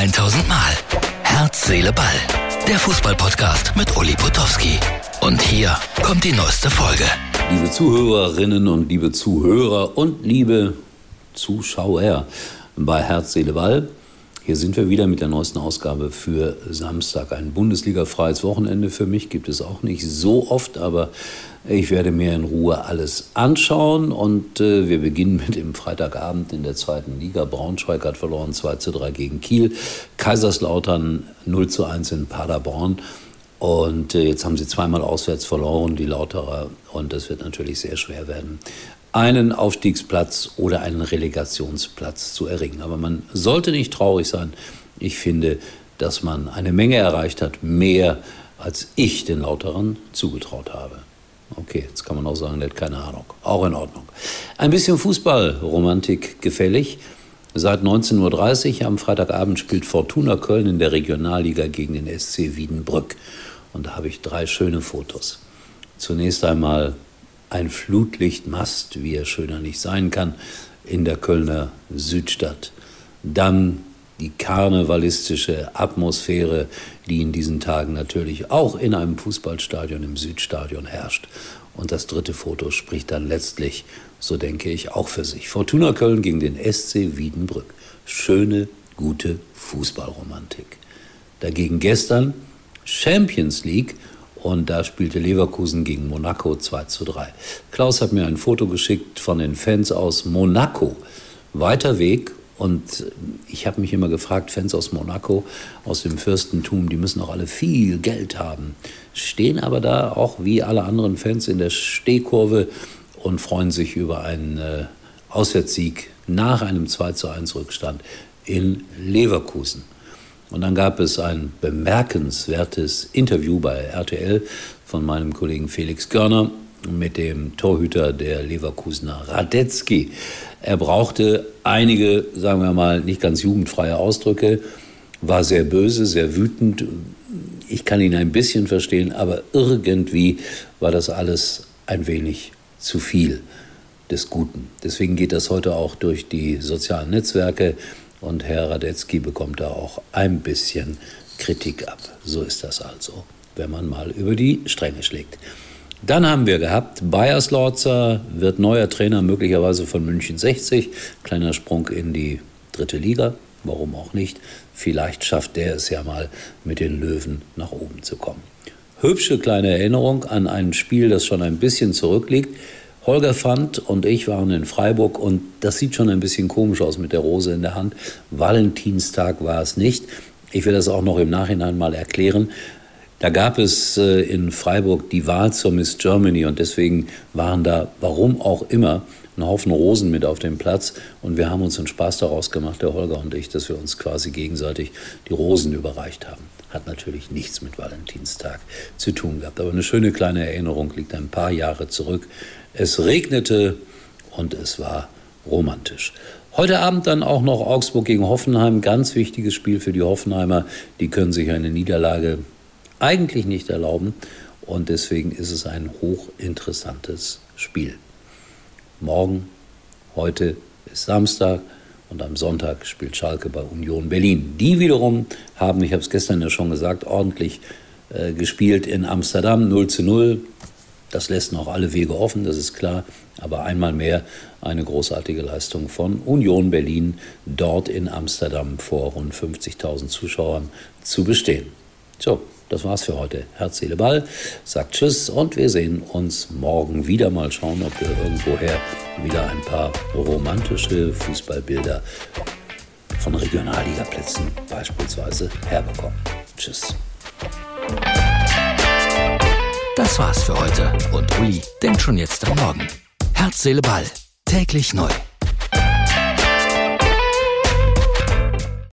1000 Mal. Herz, Seele, Ball. Der Fußballpodcast mit Uli Potowski. Und hier kommt die neueste Folge. Liebe Zuhörerinnen und liebe Zuhörer und liebe Zuschauer bei Herz, Seele, Ball. Hier sind wir wieder mit der neuesten Ausgabe für Samstag. Ein Bundesliga-freies Wochenende für mich gibt es auch nicht so oft, aber ich werde mir in Ruhe alles anschauen und äh, wir beginnen mit dem Freitagabend in der zweiten Liga. Braunschweig hat verloren 2 zu 3 gegen Kiel, Kaiserslautern 0 zu 1 in Paderborn. Und äh, jetzt haben sie zweimal auswärts verloren, die Lauterer. Und es wird natürlich sehr schwer werden, einen Aufstiegsplatz oder einen Relegationsplatz zu erringen. Aber man sollte nicht traurig sein. Ich finde, dass man eine Menge erreicht hat, mehr als ich den Lauterern zugetraut habe. Okay, jetzt kann man auch sagen, der hat keine Ahnung. Auch in Ordnung. Ein bisschen Fußballromantik gefällig. Seit 19.30 Uhr am Freitagabend spielt Fortuna Köln in der Regionalliga gegen den SC Wiedenbrück. Und da habe ich drei schöne Fotos. Zunächst einmal ein Flutlichtmast, wie er schöner nicht sein kann, in der Kölner Südstadt. Dann die karnevalistische Atmosphäre, die in diesen Tagen natürlich auch in einem Fußballstadion im Südstadion herrscht. Und das dritte Foto spricht dann letztlich, so denke ich, auch für sich. Fortuna Köln gegen den SC Wiedenbrück. Schöne, gute Fußballromantik. Dagegen gestern Champions League und da spielte Leverkusen gegen Monaco 2 zu 3. Klaus hat mir ein Foto geschickt von den Fans aus Monaco. Weiter Weg und ich habe mich immer gefragt, Fans aus Monaco, aus dem Fürstentum, die müssen auch alle viel Geld haben, stehen aber da auch wie alle anderen Fans in der Stehkurve und freuen sich über einen äh, Auswärtssieg nach einem 2 zu 1 Rückstand in Leverkusen. Und dann gab es ein bemerkenswertes Interview bei RTL von meinem Kollegen Felix Görner mit dem Torhüter der Leverkusener Radetzky. Er brauchte einige, sagen wir mal, nicht ganz jugendfreie Ausdrücke, war sehr böse, sehr wütend. Ich kann ihn ein bisschen verstehen, aber irgendwie war das alles ein wenig zu viel des Guten. Deswegen geht das heute auch durch die sozialen Netzwerke und Herr Radetzky bekommt da auch ein bisschen Kritik ab. So ist das also, wenn man mal über die Stränge schlägt. Dann haben wir gehabt, Bayersdorfer wird neuer Trainer möglicherweise von München 60. Kleiner Sprung in die dritte Liga, warum auch nicht. Vielleicht schafft der es ja mal mit den Löwen nach oben zu kommen. Hübsche kleine Erinnerung an ein Spiel, das schon ein bisschen zurückliegt. Holger Fand und ich waren in Freiburg und das sieht schon ein bisschen komisch aus mit der Rose in der Hand. Valentinstag war es nicht. Ich will das auch noch im Nachhinein mal erklären. Da gab es äh, in Freiburg die Wahl zur Miss Germany und deswegen waren da, warum auch immer, ein Haufen Rosen mit auf dem Platz und wir haben uns einen Spaß daraus gemacht, der Holger und ich, dass wir uns quasi gegenseitig die Rosen überreicht haben. Hat natürlich nichts mit Valentinstag zu tun gehabt, aber eine schöne kleine Erinnerung liegt ein paar Jahre zurück. Es regnete und es war romantisch. Heute Abend dann auch noch Augsburg gegen Hoffenheim, ganz wichtiges Spiel für die Hoffenheimer. Die können sich eine Niederlage eigentlich nicht erlauben. Und deswegen ist es ein hochinteressantes Spiel. Morgen, heute ist Samstag und am Sonntag spielt Schalke bei Union Berlin. Die wiederum haben, ich habe es gestern ja schon gesagt, ordentlich äh, gespielt in Amsterdam 0 zu 0. Das lässt noch alle Wege offen, das ist klar. Aber einmal mehr eine großartige Leistung von Union Berlin, dort in Amsterdam vor rund 50.000 Zuschauern zu bestehen. So, das war's für heute. Herz, Seele, Ball sagt Tschüss und wir sehen uns morgen wieder. Mal schauen, ob wir irgendwoher wieder ein paar romantische Fußballbilder von Regionalligaplätzen beispielsweise herbekommen. Tschüss. Das war's für heute und Uli denkt schon jetzt am Morgen. Herz, Seele, Ball. Täglich neu.